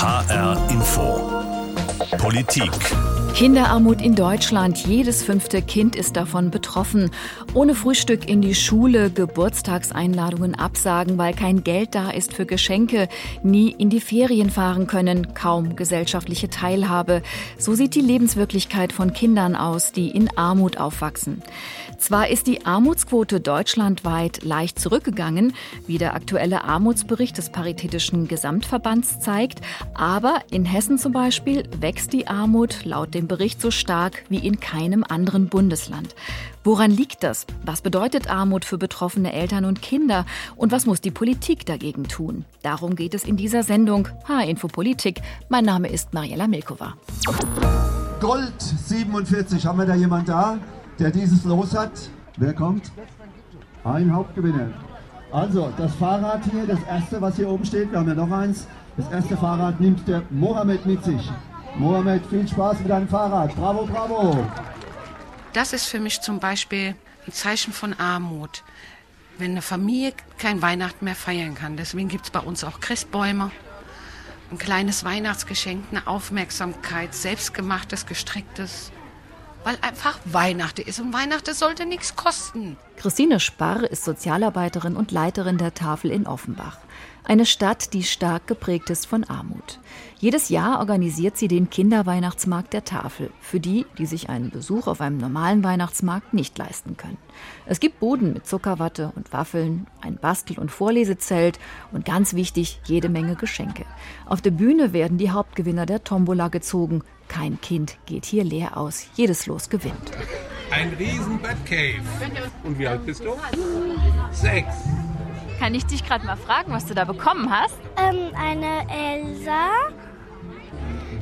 HR Info. Politik. Kinderarmut in Deutschland. Jedes fünfte Kind ist davon betroffen. Ohne Frühstück in die Schule, Geburtstagseinladungen absagen, weil kein Geld da ist für Geschenke, nie in die Ferien fahren können, kaum gesellschaftliche Teilhabe. So sieht die Lebenswirklichkeit von Kindern aus, die in Armut aufwachsen. Zwar ist die Armutsquote deutschlandweit leicht zurückgegangen, wie der aktuelle Armutsbericht des Paritätischen Gesamtverbands zeigt, aber in Hessen zum Beispiel wächst die Armut laut dem Bericht so stark wie in keinem anderen Bundesland. Woran liegt das? Was bedeutet Armut für betroffene Eltern und Kinder? Und was muss die Politik dagegen tun? Darum geht es in dieser Sendung H-Info Politik. Mein Name ist Mariella Milkova. Gold 47. Haben wir da jemand da, der dieses Los hat? Wer kommt? Ein Hauptgewinner. Also, das Fahrrad hier, das erste, was hier oben steht, wir haben ja noch eins. Das erste Fahrrad nimmt der Mohammed mit sich. Mohammed, viel Spaß mit deinem Fahrrad. Bravo, bravo. Das ist für mich zum Beispiel ein Zeichen von Armut. Wenn eine Familie kein Weihnachten mehr feiern kann. Deswegen gibt es bei uns auch Christbäume. Ein kleines Weihnachtsgeschenk, eine Aufmerksamkeit, selbstgemachtes, gestricktes. Weil einfach Weihnachten ist und Weihnachten sollte nichts kosten. Christine Sparr ist Sozialarbeiterin und Leiterin der Tafel in Offenbach. Eine Stadt, die stark geprägt ist von Armut. Jedes Jahr organisiert sie den Kinderweihnachtsmarkt der Tafel für die, die sich einen Besuch auf einem normalen Weihnachtsmarkt nicht leisten können. Es gibt Boden mit Zuckerwatte und Waffeln, ein Bastel- und Vorlesezelt und ganz wichtig, jede Menge Geschenke. Auf der Bühne werden die Hauptgewinner der Tombola gezogen. Kein Kind geht hier leer aus. Jedes Los gewinnt. Ein riesen Batcave. Und wie alt bist du? Sechs. Kann ich dich gerade mal fragen, was du da bekommen hast? Ähm, eine Elsa,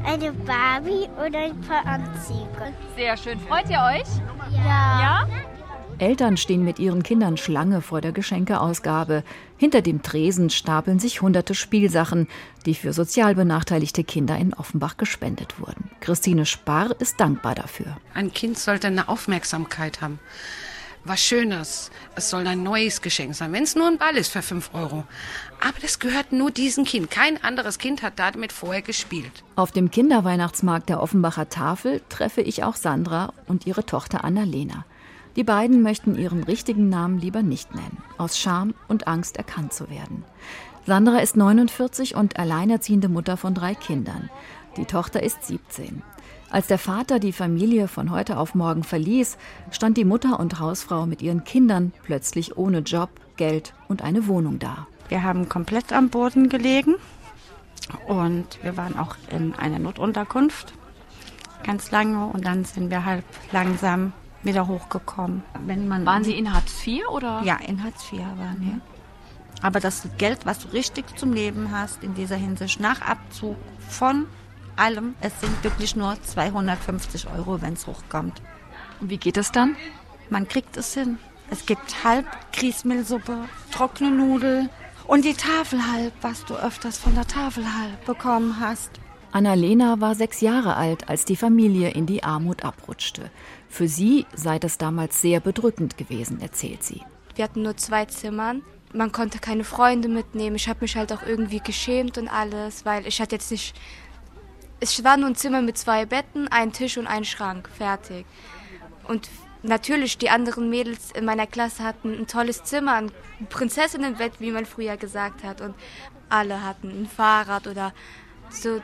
eine Barbie und ein paar Anzüge. Sehr schön. Freut ihr euch? Ja. Ja? Eltern stehen mit ihren Kindern Schlange vor der Geschenkeausgabe. Hinter dem Tresen stapeln sich hunderte Spielsachen, die für sozial benachteiligte Kinder in Offenbach gespendet wurden. Christine Sparr ist dankbar dafür. Ein Kind sollte eine Aufmerksamkeit haben. Was Schönes. Es soll ein neues Geschenk sein, wenn es nur ein Ball ist für 5 Euro. Aber das gehört nur diesem Kind. Kein anderes Kind hat damit vorher gespielt. Auf dem Kinderweihnachtsmarkt der Offenbacher Tafel treffe ich auch Sandra und ihre Tochter Annalena. Die beiden möchten ihren richtigen Namen lieber nicht nennen, aus Scham und Angst erkannt zu werden. Sandra ist 49 und alleinerziehende Mutter von drei Kindern. Die Tochter ist 17. Als der Vater die Familie von heute auf morgen verließ, stand die Mutter und Hausfrau mit ihren Kindern plötzlich ohne Job, Geld und eine Wohnung da. Wir haben komplett am Boden gelegen und wir waren auch in einer Notunterkunft ganz lange und dann sind wir halb langsam wieder hochgekommen. Wenn man Waren Sie in Hartz IV oder? ja in Hartz IV waren wir. Aber das Geld, was du richtig zum Leben hast in dieser Hinsicht nach Abzug von allem, es sind wirklich nur 250 Euro, wenn es hochkommt. Und wie geht das dann? Man kriegt es hin. Es gibt halb Grießmehlsuppe, trockene Nudeln und die Tafel halb, was du öfters von der Tafel halb bekommen hast. Annalena war sechs Jahre alt, als die Familie in die Armut abrutschte. Für sie sei das damals sehr bedrückend gewesen, erzählt sie. Wir hatten nur zwei Zimmern. Man konnte keine Freunde mitnehmen. Ich habe mich halt auch irgendwie geschämt und alles, weil ich hatte jetzt nicht. Es war nur ein Zimmer mit zwei Betten, ein Tisch und ein Schrank. Fertig. Und natürlich, die anderen Mädels in meiner Klasse hatten ein tolles Zimmer, ein Prinzessinnenbett, wie man früher gesagt hat. Und alle hatten ein Fahrrad oder so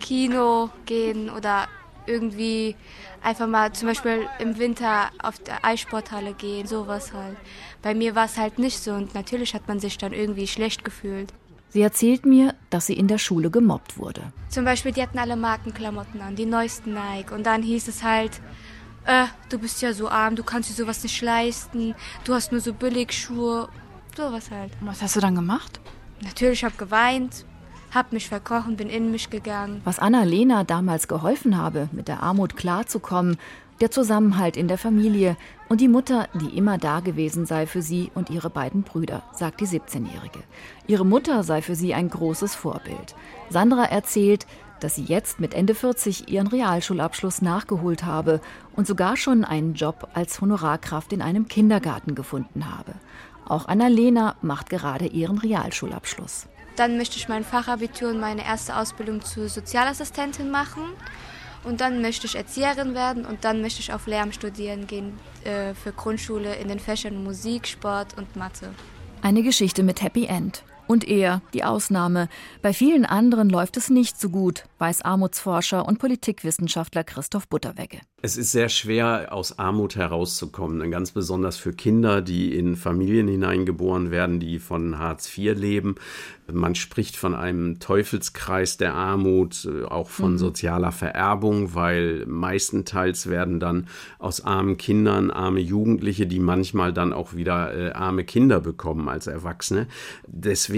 Kino gehen oder irgendwie einfach mal zum Beispiel im Winter auf der Eissporthalle gehen, sowas halt. Bei mir war es halt nicht so und natürlich hat man sich dann irgendwie schlecht gefühlt. Sie erzählt mir, dass sie in der Schule gemobbt wurde. Zum Beispiel, die hatten alle Markenklamotten an, die neuesten Nike. Und dann hieß es halt, äh, du bist ja so arm, du kannst dir sowas nicht leisten, du hast nur so Billigschuhe, sowas halt. Und was hast du dann gemacht? Natürlich habe geweint, hab mich verkrochen, bin in mich gegangen. Was Annalena damals geholfen habe, mit der Armut klarzukommen, der Zusammenhalt in der Familie und die Mutter, die immer da gewesen sei für sie und ihre beiden Brüder, sagt die 17-Jährige. Ihre Mutter sei für sie ein großes Vorbild. Sandra erzählt, dass sie jetzt mit Ende 40 ihren Realschulabschluss nachgeholt habe und sogar schon einen Job als Honorarkraft in einem Kindergarten gefunden habe. Auch Annalena macht gerade ihren Realschulabschluss. Dann möchte ich mein Fachabitur und meine erste Ausbildung zur Sozialassistentin machen. Und dann möchte ich Erzieherin werden und dann möchte ich auf Lehramt studieren gehen äh, für Grundschule in den Fächern Musik, Sport und Mathe. Eine Geschichte mit Happy End. Und er, die Ausnahme. Bei vielen anderen läuft es nicht so gut, weiß Armutsforscher und Politikwissenschaftler Christoph Butterwegge. Es ist sehr schwer, aus Armut herauszukommen, ganz besonders für Kinder, die in Familien hineingeboren werden, die von Hartz IV leben. Man spricht von einem Teufelskreis der Armut, äh, auch von mhm. sozialer Vererbung, weil meistenteils werden dann aus armen Kindern arme Jugendliche, die manchmal dann auch wieder äh, arme Kinder bekommen als Erwachsene. Deswegen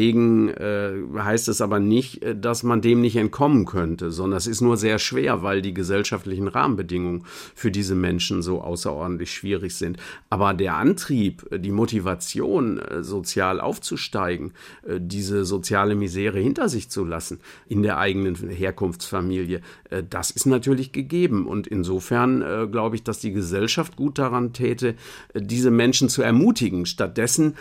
äh, heißt es aber nicht, äh, dass man dem nicht entkommen könnte, sondern es ist nur sehr schwer, weil die gesellschaftlichen Rahmenbedingungen für diese Menschen so außerordentlich schwierig sind. Aber der Antrieb, die Motivation, sozial aufzusteigen, diese soziale Misere hinter sich zu lassen in der eigenen Herkunftsfamilie, äh, das ist natürlich gegeben. Und insofern äh, glaube ich, dass die Gesellschaft gut daran täte, äh, diese Menschen zu ermutigen. Stattdessen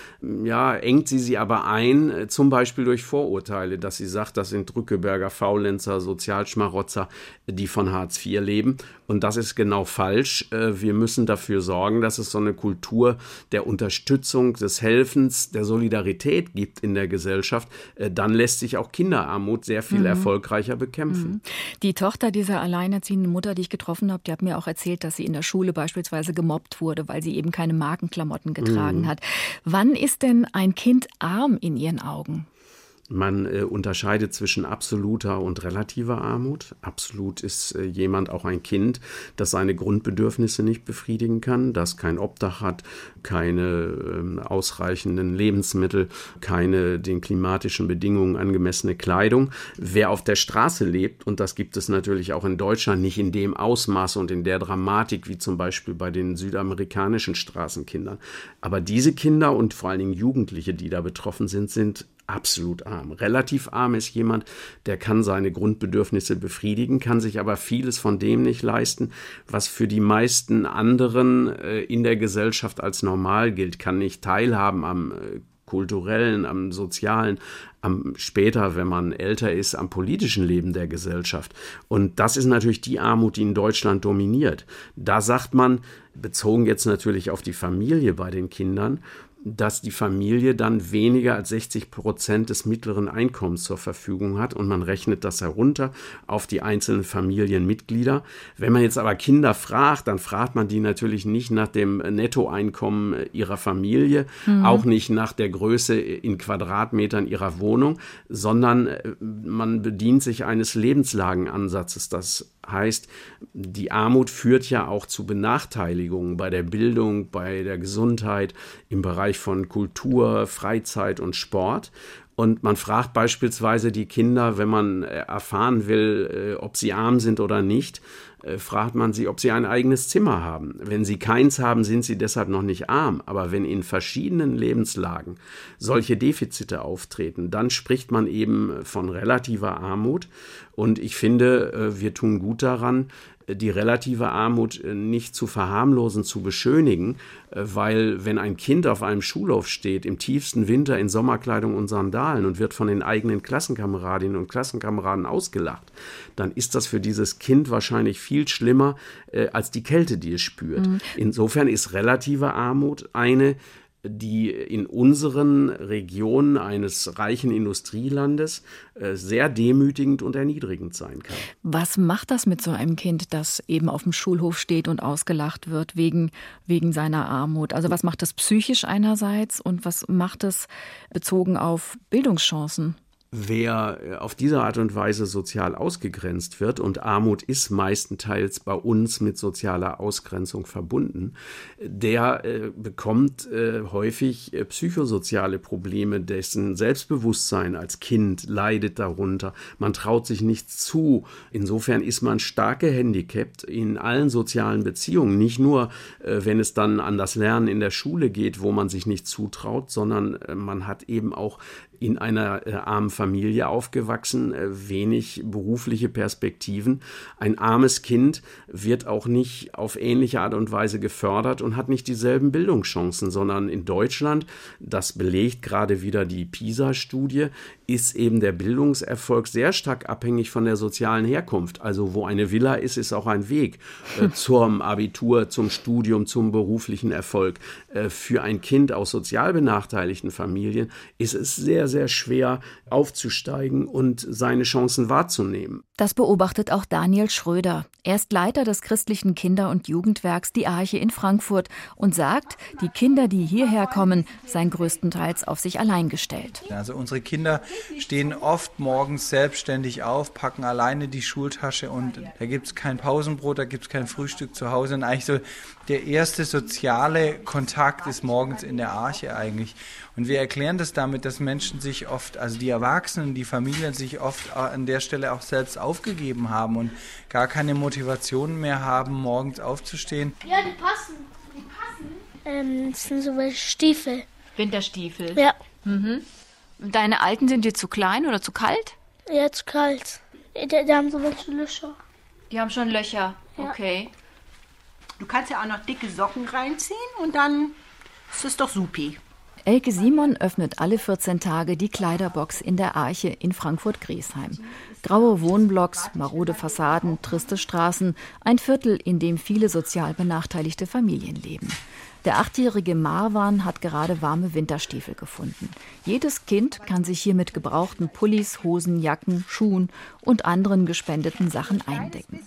ja, engt sie sie aber ein, zum Beispiel durch Vorurteile, dass sie sagt, das sind Drückeberger, Faulenzer, Sozialschmarotzer, die von Hartz IV leben. Und das ist genau falsch. Wir müssen dafür sorgen, dass es so eine Kultur der Unterstützung, des Helfens, der Solidarität gibt in der Gesellschaft, äh, dann lässt sich auch Kinderarmut sehr viel mhm. erfolgreicher bekämpfen. Mhm. Die Tochter dieser alleinerziehenden Mutter, die ich getroffen habe, die hat mir auch erzählt, dass sie in der Schule beispielsweise gemobbt wurde, weil sie eben keine Markenklamotten getragen mhm. hat. Wann ist denn ein Kind arm in Ihren Augen? Augen. Man äh, unterscheidet zwischen absoluter und relativer Armut. Absolut ist äh, jemand auch ein Kind, das seine Grundbedürfnisse nicht befriedigen kann, das kein Obdach hat, keine äh, ausreichenden Lebensmittel, keine den klimatischen Bedingungen angemessene Kleidung. Wer auf der Straße lebt, und das gibt es natürlich auch in Deutschland nicht in dem Ausmaß und in der Dramatik wie zum Beispiel bei den südamerikanischen Straßenkindern. Aber diese Kinder und vor allen Dingen Jugendliche, die da betroffen sind, sind absolut arm. Relativ arm ist jemand, der kann seine Grundbedürfnisse befriedigen, kann sich aber vieles von dem nicht leisten, was für die meisten anderen äh, in der Gesellschaft als normal gilt, kann nicht teilhaben am äh, kulturellen, am sozialen, am später, wenn man älter ist, am politischen Leben der Gesellschaft. Und das ist natürlich die Armut, die in Deutschland dominiert. Da sagt man, bezogen jetzt natürlich auf die Familie bei den Kindern, dass die Familie dann weniger als 60 Prozent des mittleren Einkommens zur Verfügung hat und man rechnet das herunter auf die einzelnen Familienmitglieder. Wenn man jetzt aber Kinder fragt, dann fragt man die natürlich nicht nach dem Nettoeinkommen ihrer Familie, mhm. auch nicht nach der Größe in Quadratmetern ihrer Wohnung, sondern äh, man bedient sich eines Lebenslagenansatzes. Das heißt, die Armut führt ja auch zu Benachteiligungen bei der Bildung, bei der Gesundheit, im Bereich von Kultur, Freizeit und Sport. Und man fragt beispielsweise die Kinder, wenn man äh, erfahren will, äh, ob sie arm sind oder nicht, fragt man sie, ob sie ein eigenes Zimmer haben. Wenn sie keins haben, sind sie deshalb noch nicht arm. Aber wenn in verschiedenen Lebenslagen solche Defizite auftreten, dann spricht man eben von relativer Armut. Und ich finde, wir tun gut daran, die relative Armut äh, nicht zu verharmlosen, zu beschönigen, äh, weil wenn ein Kind auf einem Schulhof steht, im tiefsten Winter in Sommerkleidung und Sandalen und wird von den eigenen Klassenkameradinnen und Klassenkameraden ausgelacht, dann ist das für dieses Kind wahrscheinlich viel schlimmer äh, als die Kälte, die es spürt. Mhm. Insofern ist relative Armut eine, die in unseren Regionen eines reichen Industrielandes äh, sehr demütigend und erniedrigend sein kann. Was macht das mit so einem Kind, das eben auf dem Schulhof steht und ausgelacht wird wegen, wegen seiner Armut? Also was macht das psychisch einerseits und was macht es bezogen auf Bildungschancen? Wer äh, auf diese Art und Weise sozial ausgegrenzt wird, und Armut ist meistenteils bei uns mit sozialer Ausgrenzung verbunden, der äh, bekommt äh, häufig äh, psychosoziale Probleme, dessen Selbstbewusstsein als Kind leidet darunter. Man traut sich nichts zu. Insofern ist man stark gehandicapt in allen sozialen Beziehungen, nicht nur, äh, wenn es dann an das Lernen in der Schule geht, wo man sich nicht zutraut, sondern man hat eben auch in einer äh, armen Familie aufgewachsen, äh, wenig berufliche Perspektiven. Ein armes Kind wird auch nicht auf ähnliche Art und Weise gefördert und hat nicht dieselben Bildungschancen, sondern in Deutschland, das belegt gerade wieder die PISA-Studie, ist eben der Bildungserfolg sehr stark abhängig von der sozialen Herkunft. Also wo eine Villa ist, ist auch ein Weg äh, zum Abitur, zum Studium, zum beruflichen Erfolg. Äh, für ein Kind aus sozial benachteiligten Familien ist es sehr, sehr schwer aufzusteigen und seine Chancen wahrzunehmen. Das beobachtet auch Daniel Schröder. Er ist Leiter des christlichen Kinder- und Jugendwerks Die Arche in Frankfurt und sagt, die Kinder, die hierher kommen, seien größtenteils auf sich allein gestellt. Also unsere Kinder stehen oft morgens selbstständig auf, packen alleine die Schultasche und da gibt es kein Pausenbrot, da gibt es kein Frühstück zu Hause. Und eigentlich so der erste soziale Kontakt ist morgens in der Arche eigentlich. Und wir erklären das damit, dass Menschen sich oft, also die Erwachsenen, die Familien sich oft an der Stelle auch selbst aufgegeben haben und gar keine Motivation mehr haben, morgens aufzustehen. Ja, die passen. Die passen. Ähm, das sind so Stiefel. Winterstiefel? Ja. Mhm. Deine alten sind dir zu klein oder zu kalt? Ja, zu kalt. Die, die haben so welche Löcher. Die haben schon Löcher. Ja. Okay. Du kannst ja auch noch dicke Socken reinziehen und dann ist es doch supi. Elke Simon öffnet alle 14 Tage die Kleiderbox in der Arche in Frankfurt-Griesheim. Graue Wohnblocks, marode Fassaden, triste Straßen, ein Viertel, in dem viele sozial benachteiligte Familien leben. Der achtjährige Marwan hat gerade warme Winterstiefel gefunden. Jedes Kind kann sich hier mit gebrauchten Pullis, Hosen, Jacken, Schuhen und anderen gespendeten Sachen eindecken.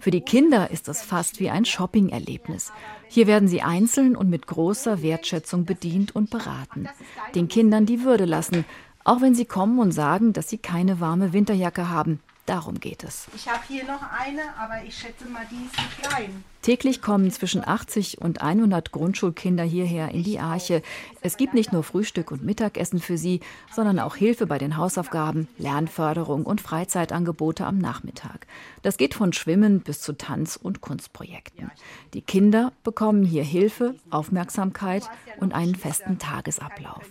Für die Kinder ist es fast wie ein Shopping-Erlebnis. Hier werden sie einzeln und mit großer Wertschätzung bedient und beraten. Den Kindern die Würde lassen, auch wenn sie kommen und sagen, dass sie keine warme Winterjacke haben. Darum geht es. Ich habe hier noch eine, aber ich schätze mal, die ist zu klein. Täglich kommen zwischen 80 und 100 Grundschulkinder hierher in die Arche. Es gibt nicht nur Frühstück und Mittagessen für sie, sondern auch Hilfe bei den Hausaufgaben, Lernförderung und Freizeitangebote am Nachmittag. Das geht von Schwimmen bis zu Tanz- und Kunstprojekten. Die Kinder bekommen hier Hilfe, Aufmerksamkeit und einen festen Tagesablauf.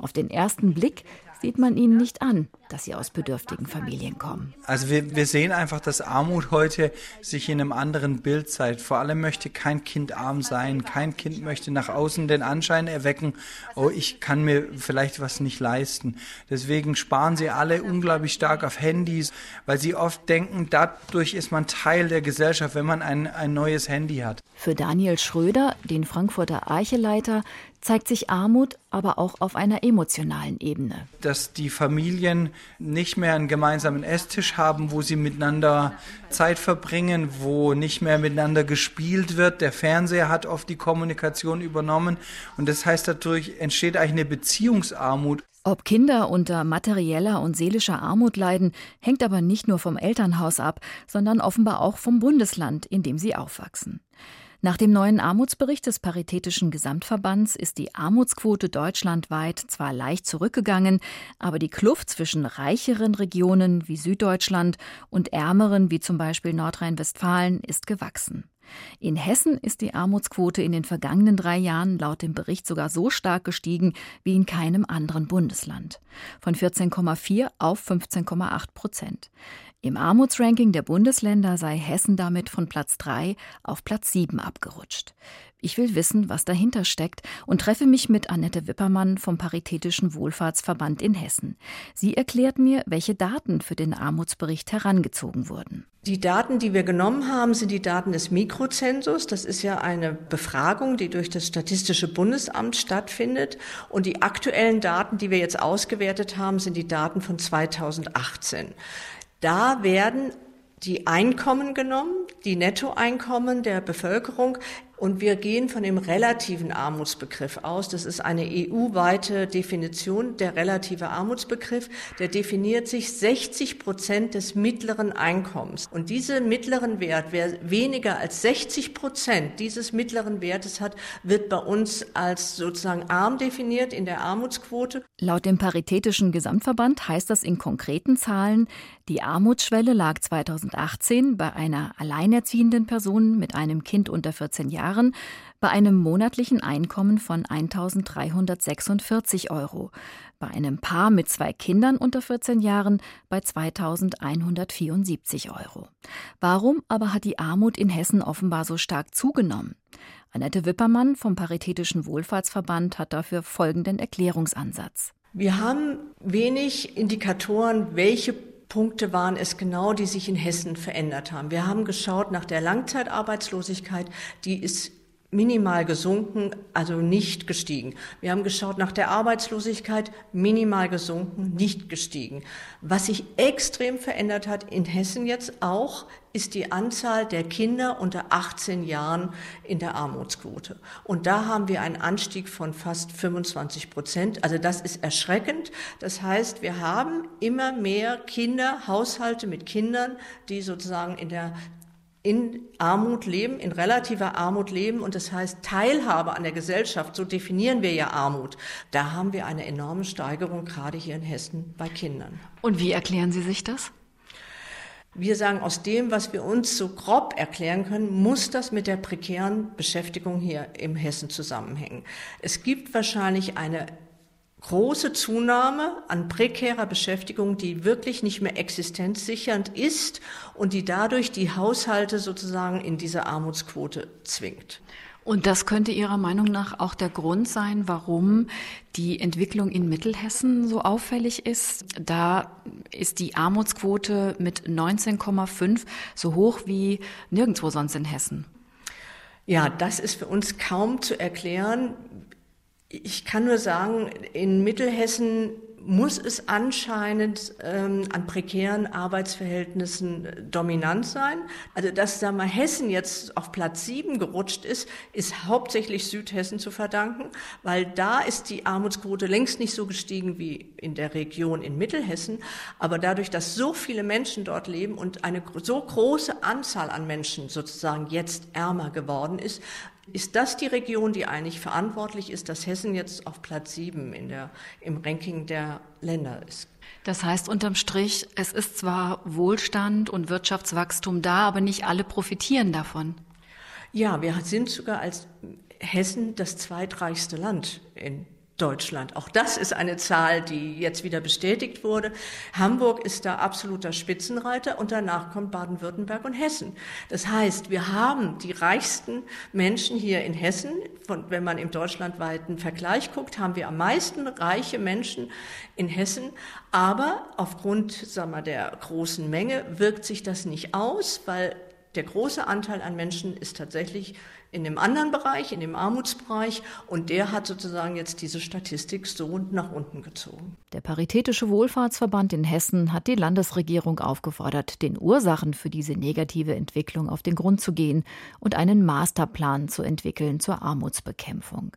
Auf den ersten Blick sieht man ihnen nicht an, dass sie aus bedürftigen Familien kommen. Also wir, wir sehen einfach, dass Armut heute sich in einem anderen Bild zeigt. Vor allem möchte kein Kind arm sein. Kein Kind möchte nach außen den Anschein erwecken, oh, ich kann mir vielleicht was nicht leisten. Deswegen sparen sie alle unglaublich stark auf Handys, weil sie oft denken, dadurch ist man Teil der Gesellschaft, wenn man ein, ein neues Handy hat. Für Daniel Schröder, den Frankfurter Archeleiter, zeigt sich Armut aber auch auf einer emotionalen Ebene. Dass die Familien nicht mehr einen gemeinsamen Esstisch haben, wo sie miteinander Zeit verbringen, wo nicht mehr miteinander gespielt wird. Der Fernseher hat oft die Kommunikation übernommen und das heißt, dadurch entsteht eigentlich eine Beziehungsarmut. Ob Kinder unter materieller und seelischer Armut leiden, hängt aber nicht nur vom Elternhaus ab, sondern offenbar auch vom Bundesland, in dem sie aufwachsen. Nach dem neuen Armutsbericht des Paritätischen Gesamtverbands ist die Armutsquote deutschlandweit zwar leicht zurückgegangen, aber die Kluft zwischen reicheren Regionen wie Süddeutschland und ärmeren wie zum Beispiel Nordrhein-Westfalen ist gewachsen. In Hessen ist die Armutsquote in den vergangenen drei Jahren laut dem Bericht sogar so stark gestiegen wie in keinem anderen Bundesland. Von 14,4 auf 15,8 Prozent. Im Armutsranking der Bundesländer sei Hessen damit von Platz 3 auf Platz 7 abgerutscht. Ich will wissen, was dahinter steckt und treffe mich mit Annette Wippermann vom Paritätischen Wohlfahrtsverband in Hessen. Sie erklärt mir, welche Daten für den Armutsbericht herangezogen wurden. Die Daten, die wir genommen haben, sind die Daten des Mikrozensus. Das ist ja eine Befragung, die durch das Statistische Bundesamt stattfindet. Und die aktuellen Daten, die wir jetzt ausgewertet haben, sind die Daten von 2018. Da werden die Einkommen genommen, die Nettoeinkommen der Bevölkerung und wir gehen von dem relativen Armutsbegriff aus. Das ist eine EU-weite Definition. Der relative Armutsbegriff, der definiert sich 60 Prozent des mittleren Einkommens. Und diesen mittleren Wert, wer weniger als 60 Prozent dieses mittleren Wertes hat, wird bei uns als sozusagen arm definiert in der Armutsquote. Laut dem Paritätischen Gesamtverband heißt das in konkreten Zahlen, die Armutsschwelle lag 2018 bei einer alleinerziehenden Person mit einem Kind unter 14 Jahren Jahren bei einem monatlichen Einkommen von 1.346 Euro. bei einem Paar mit zwei Kindern unter 14 Jahren bei 2174 Euro. Warum aber hat die Armut in Hessen offenbar so stark zugenommen? Annette Wippermann vom Paritätischen Wohlfahrtsverband hat dafür folgenden Erklärungsansatz. Wir haben wenig Indikatoren, welche Punkte waren es genau, die sich in Hessen verändert haben. Wir haben geschaut nach der Langzeitarbeitslosigkeit, die ist minimal gesunken, also nicht gestiegen. Wir haben geschaut nach der Arbeitslosigkeit, minimal gesunken, nicht gestiegen. Was sich extrem verändert hat in Hessen jetzt auch, ist die Anzahl der Kinder unter 18 Jahren in der Armutsquote. Und da haben wir einen Anstieg von fast 25 Prozent. Also das ist erschreckend. Das heißt, wir haben immer mehr Kinder, Haushalte mit Kindern, die sozusagen in der in Armut leben, in relativer Armut leben und das heißt Teilhabe an der Gesellschaft, so definieren wir ja Armut. Da haben wir eine enorme Steigerung gerade hier in Hessen bei Kindern. Und wie erklären Sie sich das? Wir sagen, aus dem, was wir uns so grob erklären können, muss das mit der prekären Beschäftigung hier im Hessen zusammenhängen. Es gibt wahrscheinlich eine große Zunahme an prekärer Beschäftigung, die wirklich nicht mehr existenzsichernd ist und die dadurch die Haushalte sozusagen in diese Armutsquote zwingt. Und das könnte Ihrer Meinung nach auch der Grund sein, warum die Entwicklung in Mittelhessen so auffällig ist. Da ist die Armutsquote mit 19,5 so hoch wie nirgendwo sonst in Hessen. Ja, das ist für uns kaum zu erklären. Ich kann nur sagen, in Mittelhessen muss es anscheinend ähm, an prekären Arbeitsverhältnissen äh, dominant sein. Also dass sagen wir, Hessen jetzt auf Platz sieben gerutscht ist, ist hauptsächlich Südhessen zu verdanken, weil da ist die Armutsquote längst nicht so gestiegen wie in der Region in Mittelhessen. Aber dadurch, dass so viele Menschen dort leben und eine so große Anzahl an Menschen sozusagen jetzt ärmer geworden ist, ist das die Region, die eigentlich verantwortlich ist, dass Hessen jetzt auf Platz sieben in der, im Ranking der Länder ist? Das heißt unterm Strich, es ist zwar Wohlstand und Wirtschaftswachstum da, aber nicht alle profitieren davon. Ja, wir sind sogar als Hessen das zweitreichste Land in Deutschland. Auch das ist eine Zahl, die jetzt wieder bestätigt wurde. Hamburg ist da absoluter Spitzenreiter und danach kommt Baden-Württemberg und Hessen. Das heißt, wir haben die reichsten Menschen hier in Hessen. Von, wenn man im deutschlandweiten Vergleich guckt, haben wir am meisten reiche Menschen in Hessen. Aber aufgrund sagen wir, der großen Menge wirkt sich das nicht aus, weil der große Anteil an Menschen ist tatsächlich in dem anderen Bereich, in dem Armutsbereich. Und der hat sozusagen jetzt diese Statistik so nach unten gezogen. Der Paritätische Wohlfahrtsverband in Hessen hat die Landesregierung aufgefordert, den Ursachen für diese negative Entwicklung auf den Grund zu gehen und einen Masterplan zu entwickeln zur Armutsbekämpfung.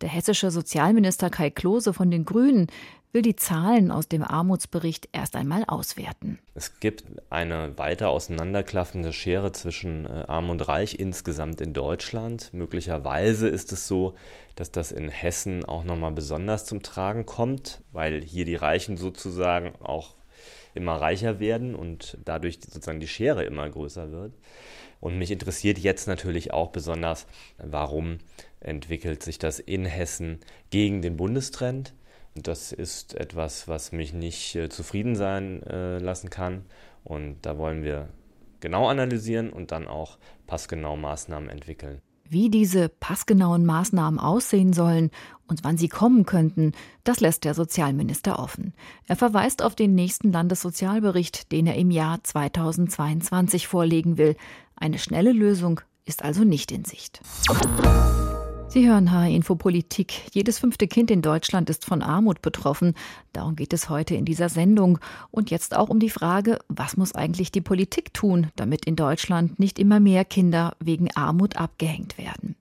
Der hessische Sozialminister Kai Klose von den Grünen will die Zahlen aus dem Armutsbericht erst einmal auswerten. Es gibt eine weiter auseinanderklaffende Schere zwischen äh, Arm und Reich insgesamt in Deutschland. Möglicherweise ist es so, dass das in Hessen auch nochmal besonders zum Tragen kommt, weil hier die Reichen sozusagen auch immer reicher werden und dadurch sozusagen die Schere immer größer wird. Und mich interessiert jetzt natürlich auch besonders, warum entwickelt sich das in Hessen gegen den Bundestrend. Das ist etwas, was mich nicht äh, zufrieden sein äh, lassen kann. Und da wollen wir genau analysieren und dann auch passgenau Maßnahmen entwickeln. Wie diese passgenauen Maßnahmen aussehen sollen und wann sie kommen könnten, das lässt der Sozialminister offen. Er verweist auf den nächsten Landessozialbericht, den er im Jahr 2022 vorlegen will. Eine schnelle Lösung ist also nicht in Sicht. Sie hören HR Infopolitik. Jedes fünfte Kind in Deutschland ist von Armut betroffen. Darum geht es heute in dieser Sendung. Und jetzt auch um die Frage, was muss eigentlich die Politik tun, damit in Deutschland nicht immer mehr Kinder wegen Armut abgehängt werden?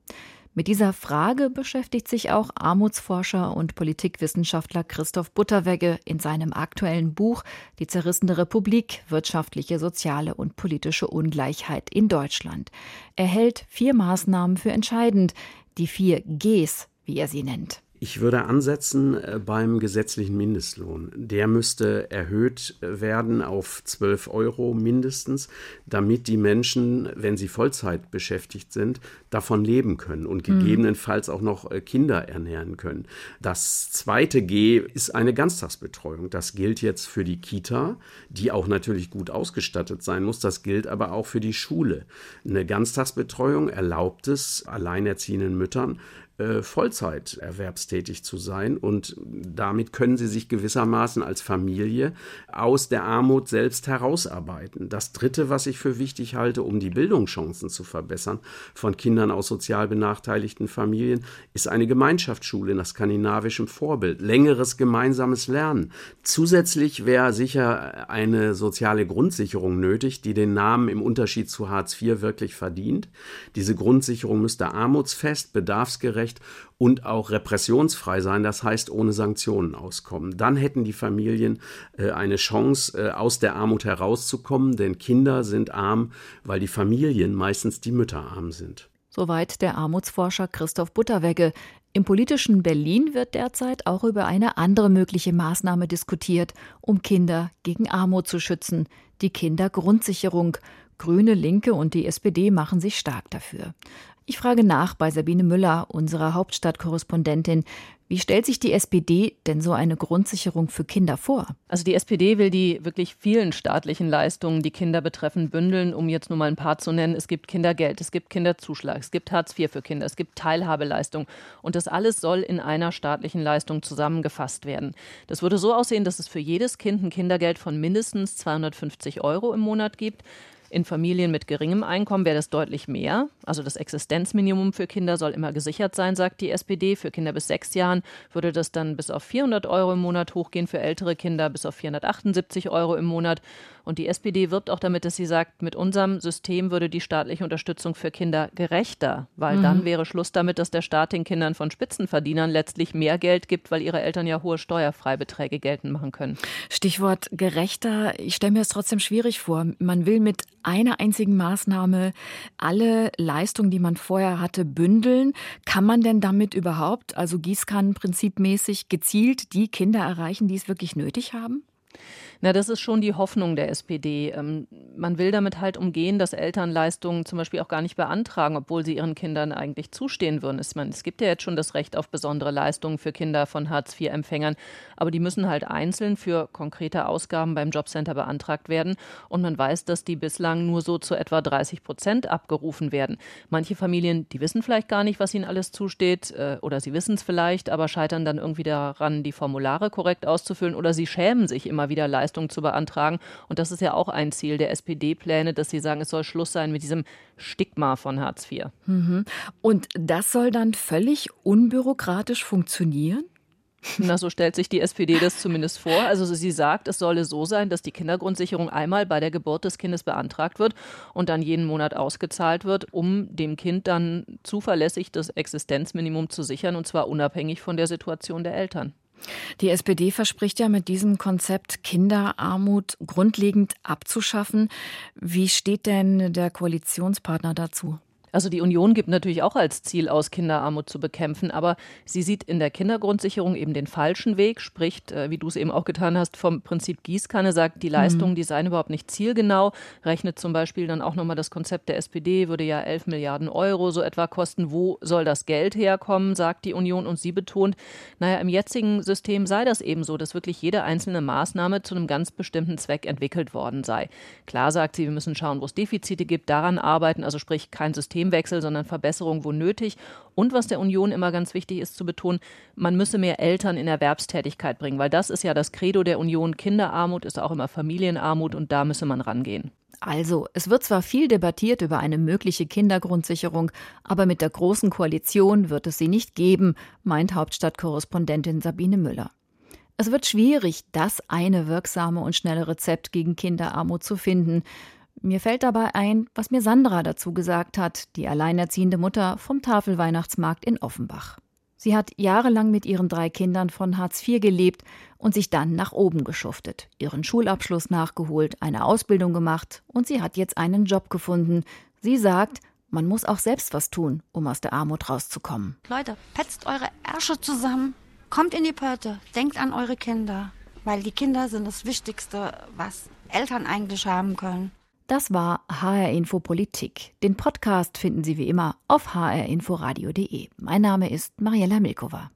Mit dieser Frage beschäftigt sich auch Armutsforscher und Politikwissenschaftler Christoph Butterwegge in seinem aktuellen Buch Die zerrissene Republik, wirtschaftliche, soziale und politische Ungleichheit in Deutschland. Er hält vier Maßnahmen für entscheidend, die vier Gs, wie er sie nennt. Ich würde ansetzen äh, beim gesetzlichen Mindestlohn. Der müsste erhöht äh, werden auf 12 Euro mindestens, damit die Menschen, wenn sie Vollzeit beschäftigt sind, davon leben können und mhm. gegebenenfalls auch noch äh, Kinder ernähren können. Das zweite G ist eine Ganztagsbetreuung. Das gilt jetzt für die Kita, die auch natürlich gut ausgestattet sein muss. Das gilt aber auch für die Schule. Eine Ganztagsbetreuung erlaubt es alleinerziehenden Müttern, äh, Vollzeit erwerbstätig zu sein und damit können sie sich gewissermaßen als Familie aus der Armut selbst herausarbeiten. Das Dritte, was ich für wichtig halte, um die Bildungschancen zu verbessern von Kindern aus sozial benachteiligten Familien, ist eine Gemeinschaftsschule nach skandinavischem Vorbild, längeres gemeinsames Lernen. Zusätzlich wäre sicher eine soziale Grundsicherung nötig, die den Namen im Unterschied zu Hartz IV wirklich verdient. Diese Grundsicherung müsste armutsfest, bedarfsgerecht, Menschenrecht und auch repressionsfrei sein, das heißt ohne Sanktionen auskommen. Dann hätten die Familien äh, eine Chance, äh, aus der Armut herauszukommen, denn Kinder sind arm, weil die Familien meistens die Mütter arm sind. Soweit der Armutsforscher Christoph Butterwegge. Im politischen Berlin wird derzeit auch über eine andere mögliche Maßnahme diskutiert, um Kinder gegen Armut zu schützen, die Kindergrundsicherung. Grüne, Linke und die SPD machen sich stark dafür. Ich frage nach bei Sabine Müller, unserer Hauptstadtkorrespondentin. Wie stellt sich die SPD denn so eine Grundsicherung für Kinder vor? Also die SPD will die wirklich vielen staatlichen Leistungen, die Kinder betreffen, bündeln, um jetzt nur mal ein paar zu nennen. Es gibt Kindergeld, es gibt Kinderzuschlag, es gibt Hartz IV für Kinder, es gibt Teilhabeleistung. Und das alles soll in einer staatlichen Leistung zusammengefasst werden. Das würde so aussehen, dass es für jedes Kind ein Kindergeld von mindestens 250 Euro im Monat gibt. In Familien mit geringem Einkommen wäre das deutlich mehr. Also das Existenzminimum für Kinder soll immer gesichert sein, sagt die SPD. Für Kinder bis sechs Jahren würde das dann bis auf 400 Euro im Monat hochgehen, für ältere Kinder bis auf 478 Euro im Monat. Und die SPD wirbt auch damit, dass sie sagt, mit unserem System würde die staatliche Unterstützung für Kinder gerechter, weil mhm. dann wäre Schluss damit, dass der Staat den Kindern von Spitzenverdienern letztlich mehr Geld gibt, weil ihre Eltern ja hohe Steuerfreibeträge geltend machen können. Stichwort gerechter. Ich stelle mir es trotzdem schwierig vor. Man will mit einer einzigen Maßnahme alle Leistungen, die man vorher hatte, bündeln. Kann man denn damit überhaupt, also Gießkannenprinzipmäßig, gezielt die Kinder erreichen, die es wirklich nötig haben? Na, das ist schon die Hoffnung der SPD. Ähm, man will damit halt umgehen, dass Eltern Leistungen zum Beispiel auch gar nicht beantragen, obwohl sie ihren Kindern eigentlich zustehen würden. Es, man, es gibt ja jetzt schon das Recht auf besondere Leistungen für Kinder von Hartz-IV-Empfängern, aber die müssen halt einzeln für konkrete Ausgaben beim Jobcenter beantragt werden. Und man weiß, dass die bislang nur so zu etwa 30 Prozent abgerufen werden. Manche Familien, die wissen vielleicht gar nicht, was ihnen alles zusteht, äh, oder sie wissen es vielleicht, aber scheitern dann irgendwie daran, die Formulare korrekt auszufüllen, oder sie schämen sich immer wieder Leistungen Leistung zu beantragen. Und das ist ja auch ein Ziel der SPD-Pläne, dass sie sagen, es soll Schluss sein mit diesem Stigma von Hartz IV. Mhm. Und das soll dann völlig unbürokratisch funktionieren? Na, so stellt sich die SPD das zumindest vor. Also sie sagt, es solle so sein, dass die Kindergrundsicherung einmal bei der Geburt des Kindes beantragt wird und dann jeden Monat ausgezahlt wird, um dem Kind dann zuverlässig das Existenzminimum zu sichern und zwar unabhängig von der Situation der Eltern. Die SPD verspricht ja mit diesem Konzept Kinderarmut grundlegend abzuschaffen. Wie steht denn der Koalitionspartner dazu? Also die Union gibt natürlich auch als Ziel aus, Kinderarmut zu bekämpfen, aber sie sieht in der Kindergrundsicherung eben den falschen Weg, spricht, äh, wie du es eben auch getan hast, vom Prinzip Gießkanne, sagt, die Leistungen, mhm. die seien überhaupt nicht zielgenau, rechnet zum Beispiel dann auch nochmal das Konzept der SPD, würde ja 11 Milliarden Euro so etwa kosten. Wo soll das Geld herkommen, sagt die Union und sie betont, naja, im jetzigen System sei das eben so, dass wirklich jede einzelne Maßnahme zu einem ganz bestimmten Zweck entwickelt worden sei. Klar sagt sie, wir müssen schauen, wo es Defizite gibt, daran arbeiten, also sprich kein System Systemwechsel, sondern Verbesserung, wo nötig. Und was der Union immer ganz wichtig ist zu betonen, man müsse mehr Eltern in Erwerbstätigkeit bringen, weil das ist ja das Credo der Union. Kinderarmut ist auch immer Familienarmut und da müsse man rangehen. Also, es wird zwar viel debattiert über eine mögliche Kindergrundsicherung, aber mit der Großen Koalition wird es sie nicht geben, meint Hauptstadtkorrespondentin Sabine Müller. Es wird schwierig, das eine wirksame und schnelle Rezept gegen Kinderarmut zu finden. Mir fällt dabei ein, was mir Sandra dazu gesagt hat, die alleinerziehende Mutter vom Tafelweihnachtsmarkt in Offenbach. Sie hat jahrelang mit ihren drei Kindern von Hartz IV gelebt und sich dann nach oben geschuftet, ihren Schulabschluss nachgeholt, eine Ausbildung gemacht und sie hat jetzt einen Job gefunden. Sie sagt, Man muss auch selbst was tun, um aus der Armut rauszukommen. Leute, petzt eure Ärsche zusammen, kommt in die Pötte, denkt an eure Kinder, weil die Kinder sind das Wichtigste, was Eltern eigentlich haben können. Das war HR Info Politik. Den Podcast finden Sie wie immer auf hrinforadio.de. Mein Name ist Mariella Milkova.